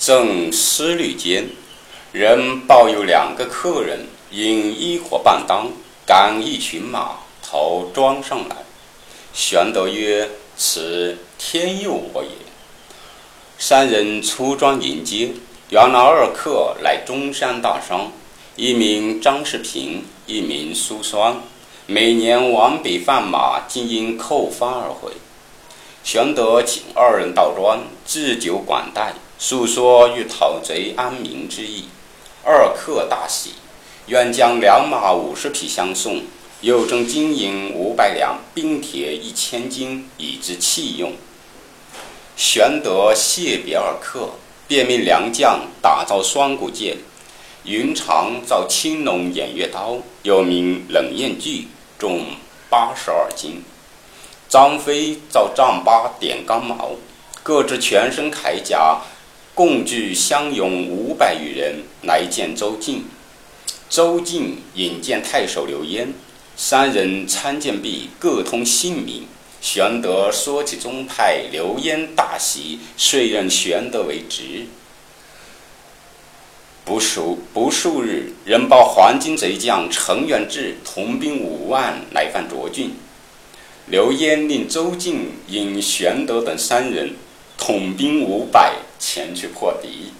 正思虑间，人抱有两个客人，因一伙半当，赶一群马，头装上来。玄德曰：“此天佑我也。”三人出庄迎接，原来二客乃中山大商，一名张世平，一名苏双，每年往北贩马，今因扣发而回。玄德请二人到庄，置酒管待，诉说欲讨贼安民之意。二客大喜，愿将良马五十匹相送，又征金银五百两，兵铁一千斤，以之器用。玄德谢别二客，便命良将打造双股剑。云长造青龙偃月刀，又名冷艳锯，重八十二斤。张飞造丈八点钢矛，各执全身铠甲，共聚相拥五百余人来见周进。周进引荐太守刘焉，三人参见毕，各通姓名。玄德说起宗派，刘焉大喜，遂任玄德为职。不数不数日，人报黄巾贼将程远志统兵五万来犯涿郡。刘焉令周进引玄德等三人统兵五百前去破敌。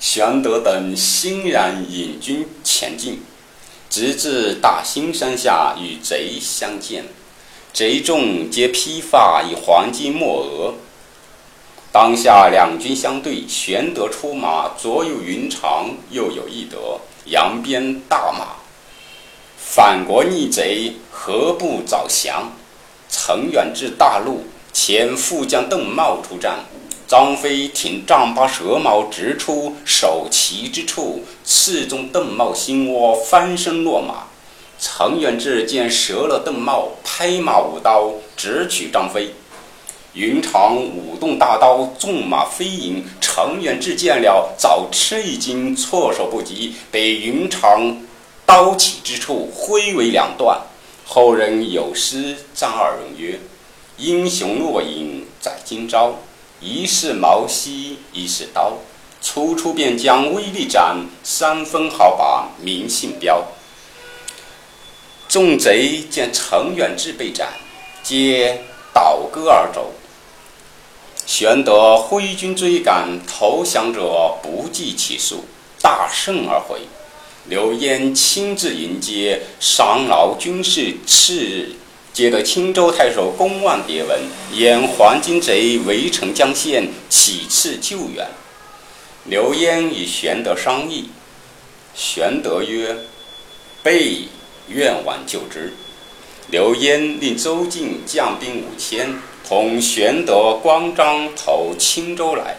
玄德等欣然引军前进，直至大兴山下与贼相见。贼众皆披发以黄金抹额。当下两军相对，玄德出马，左有云长，右有翼德，扬鞭大骂：“反国逆贼，何不早降？”程远志大怒，遣副将邓茂出战。张飞挺丈八蛇矛直出，手旗之处，刺中邓茂心窝，翻身落马。程远志见折了邓茂，拍马舞刀，直取张飞。云长舞动大刀，纵马飞迎。程远志见了，早吃一惊，措手不及，被云长刀起之处挥为两段。后人有诗赞二人曰：“英雄若影在今朝，一是矛兮一是刀，初出便将威力展，三分好把名姓标。”众贼见程远志被斩，皆倒戈而走。玄德挥军追赶，投降者不计其数，大胜而回。刘焉亲自迎接，赏劳军士。次日，接得青州太守公望牒文，言黄巾贼围城江县，起次救援。刘焉与玄德商议，玄德曰：“备。”愿往救之。刘焉令周进将兵五千，同玄德、关张投青州来。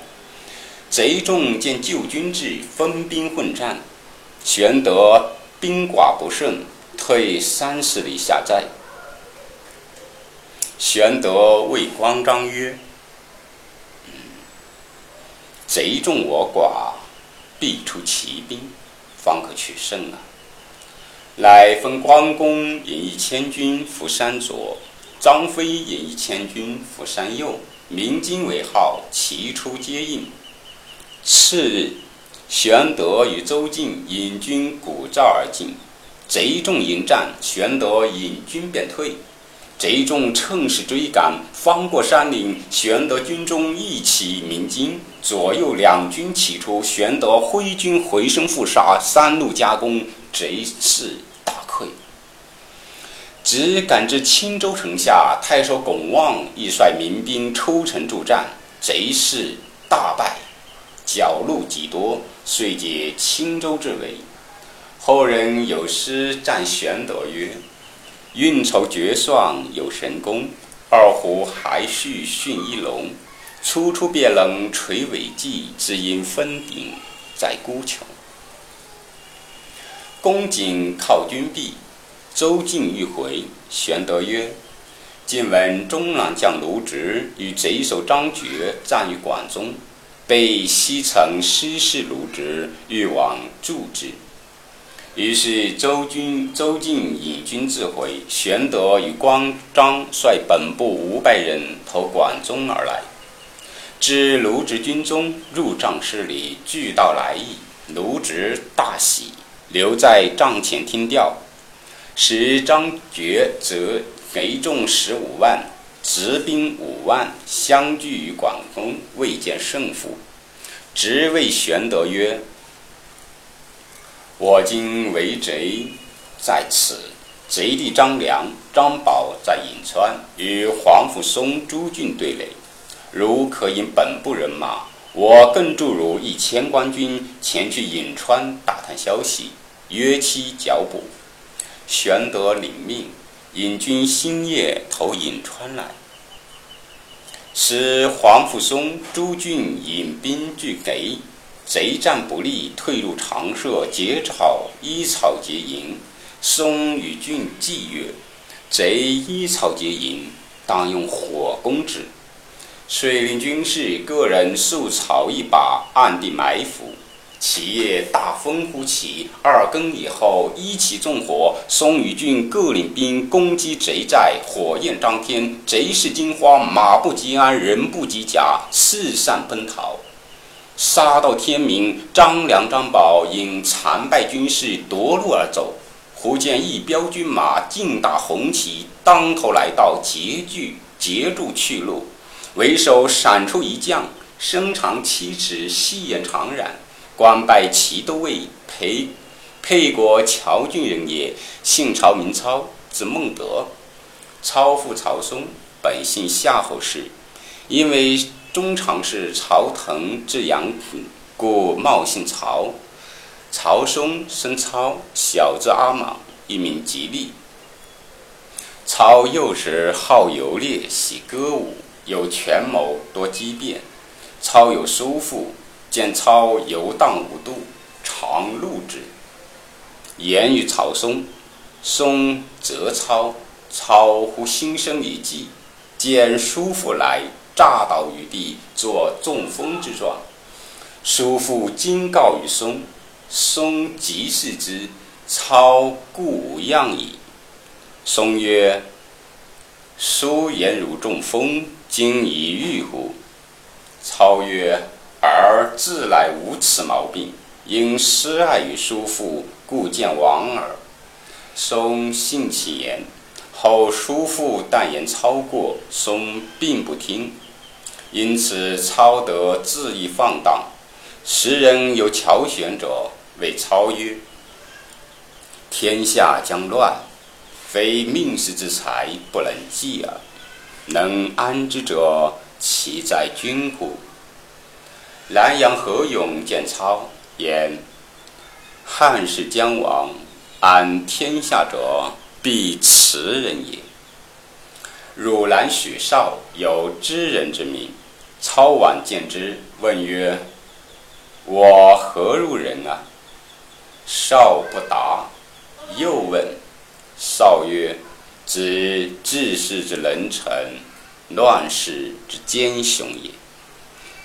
贼众见救军至，分兵混战。玄德兵寡不胜，退三十里下寨。玄德谓关张曰：“贼众我寡，必出奇兵，方可取胜啊。”乃分关公引一千军伏山左，张飞引一千军伏山右，鸣金为号，齐出接应。次日，玄德与周进引军鼓噪而进，贼众迎战，玄德引军便退。贼众趁势追赶，翻过山岭，玄德军中一起鸣金，左右两军齐出，玄德挥军回身复杀，三路夹攻。贼势大溃，只赶至青州城下，太守龚望亦率民兵出城助战，贼势大败，剿戮极多，遂解青州之围。后人有诗赞玄德曰：“运筹决算有神功，二胡还须驯一龙。初出便能垂尾骥，只因分鼎在孤穹。”公瑾靠军壁，周进欲回。玄德曰：“今闻中郎将卢植与贼首张觉战于广中，被西城失事卢植，欲往助之。”于是周军周进引军自回。玄德与关张率本部五百人投广中而来。知卢植军中入帐事里，俱道来意。卢植大喜，留在帐前听调。时张觉则给众十五万，执兵五万，相聚于广东，未见胜负。直谓玄德曰：“我今为贼在此，贼弟张良、张宝在颍川，与黄甫松诸郡对垒。如可引本部人马，我更助如一千官军前去颍川打探消息，约期剿捕。”玄德领命，引军星夜投颍川来。使黄甫松诸郡引兵拒给，贼战不利，退入长社，结草依草结营。松与俊计曰：“贼依草结营，当用火攻之。”遂令军士个人束草一把，暗地埋伏。其夜大风忽起，二更以后，一起纵火。松与俊各领兵攻击贼寨，火焰张天，贼势惊慌，马不及鞍，人不及甲，四散奔逃。杀到天明，张良、张宝因残败军士夺路而走，忽见一彪军马劲打红旗，当头来到，截据截住去路。为首闪出一将，身长七尺，细眼长髯。官拜骑都尉，沛沛国谯郡人也，姓曹，名操，字孟德。操父曹嵩，本姓夏侯氏，因为中常侍曹腾之养子，故冒姓曹。曹嵩生操，小字阿莽，一名吉利。操幼时好游猎，喜歌舞，有权谋，多机变。操有叔父。见操游荡无度，常怒之，言于曹嵩。嵩责操，操忽心生一计，见叔父来，诈倒于地，作中风之状。叔父今告于松，松即视之，操故无恙矣。松曰：“叔言如中风，今已愈乎？”操曰。而自来无此毛病，因失爱于叔父，故见亡耳。松信其言，后叔父但言操过，松并不听，因此操得恣意放荡。时人有巧选者，谓操曰：“天下将乱，非命世之才不能济耳。能安之者，其在君乎？”南阳何勇见操言：“汉室将亡，安天下者，必此人也。”汝南许绍有知人之名，操往见之，问曰：“我何如人啊？”绍不答，又问，绍曰：“知治世之能臣，乱世之奸雄也。”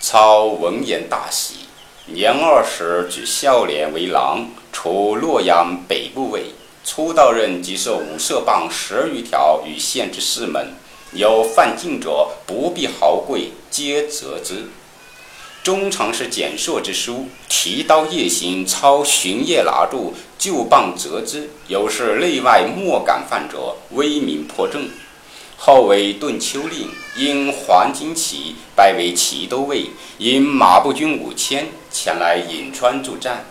操闻言大喜，年二十举孝廉为郎，除洛阳北部尉。初到任即设五色棒十余条与县之士门，有犯禁者，不必豪贵，皆责之。中常侍简硕之书，提刀夜行，操巡夜拿住，就棒责之。有是内外莫敢犯者，威名颇正。后为顿丘令，因黄巾起，拜为骑都尉，引马步军五千前来颍川助战。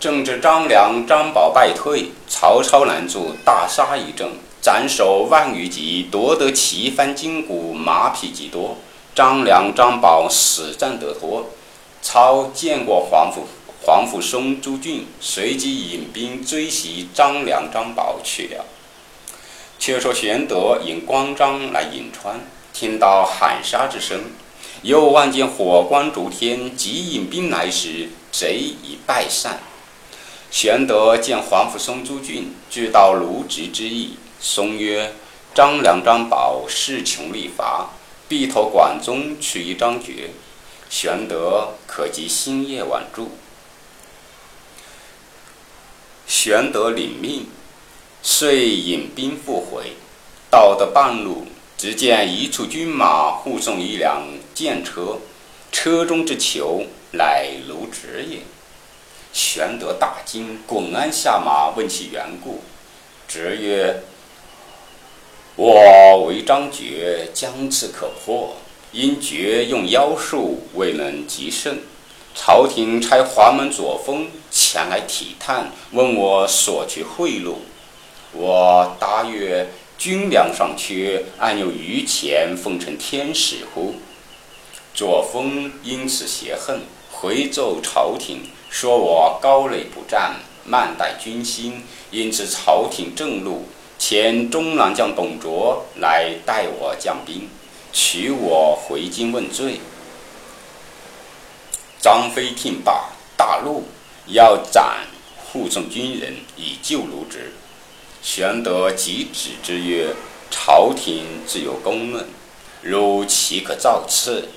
正值张良、张宝败退，曹操拦住，大杀一阵，斩首万余级，夺得旗幡金鼓，马匹极多。张良、张宝死战得脱。操见过黄甫、黄甫松诸郡，随即引兵追袭张良、张宝去了。却说玄德引关张来颍川，听到喊杀之声，又望见火光烛天，急引兵来时，贼已败散。玄德见黄甫松诸郡俱到卢植之意，松曰：“张良、张宝势穷力乏，必投管中取一张觉。玄德可及星夜晚住。”玄德领命。遂引兵复回，到得半路，只见一处军马护送一辆箭车，车中之囚乃卢植也。玄德大惊，滚鞍下马，问其缘故。直曰：“我为张觉，将刺可破，因觉用妖术，未能及胜。朝廷差华门左峰前来体探，问我索取贿赂。我答曰：‘军粮尚缺，安有余钱奉承天使乎？’左峰因此泄恨，回奏朝廷，说我高垒不战，慢待军心，因此朝廷正怒，遣中郎将董卓来带我将兵，取我回京问罪。”张飞听罢，大怒，要斩护送军人以救卢植。玄德即止之曰：“朝廷自有公论，汝岂可造次？”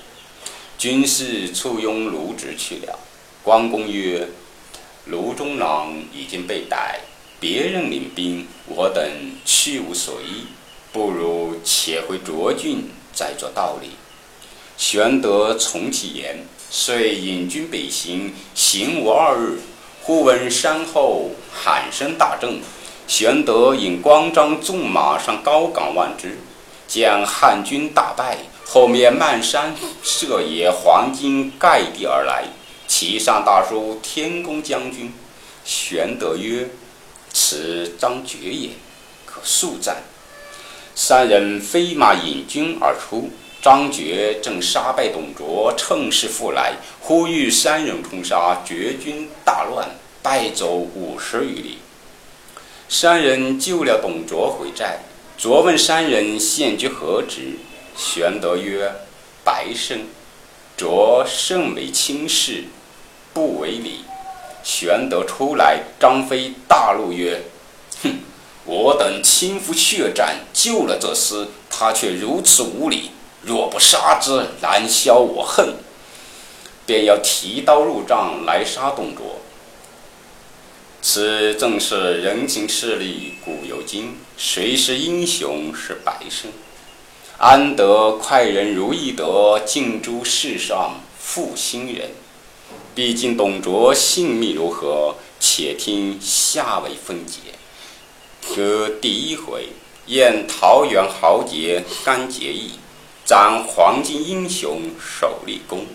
军士簇拥卢植去了。关公曰：“卢中郎已经被逮，别人领兵，我等去无所依，不如且回涿郡，再做道理。”玄德从其言。遂引军北行，行无二日，忽闻山后喊声大震。玄德引关张纵马上高岗望之，见汉军大败，后面漫山射野，黄金盖地而来，其上大书“天公将军”。玄德曰：“此张觉也，可速战。”三人飞马引军而出。张觉正杀败董卓，乘势复来，呼吁三人冲杀，绝军大乱，败走五十余里。三人救了董卓回寨。卓问三人现居何职？玄德曰：“白生。”卓甚为轻视，不为礼。玄德出来，张飞大怒曰：“哼！我等亲赴血战，救了这厮，他却如此无礼。”若不杀之，难消我恨。便要提刀入帐来杀董卓。此正是人情世理，古有今。谁是英雄？是白胜。安得快人如意得，尽诸世上负心人？毕竟董卓性命如何？且听下回分解。可第一回：宴桃园豪杰甘结义。斩黄金英雄首立功。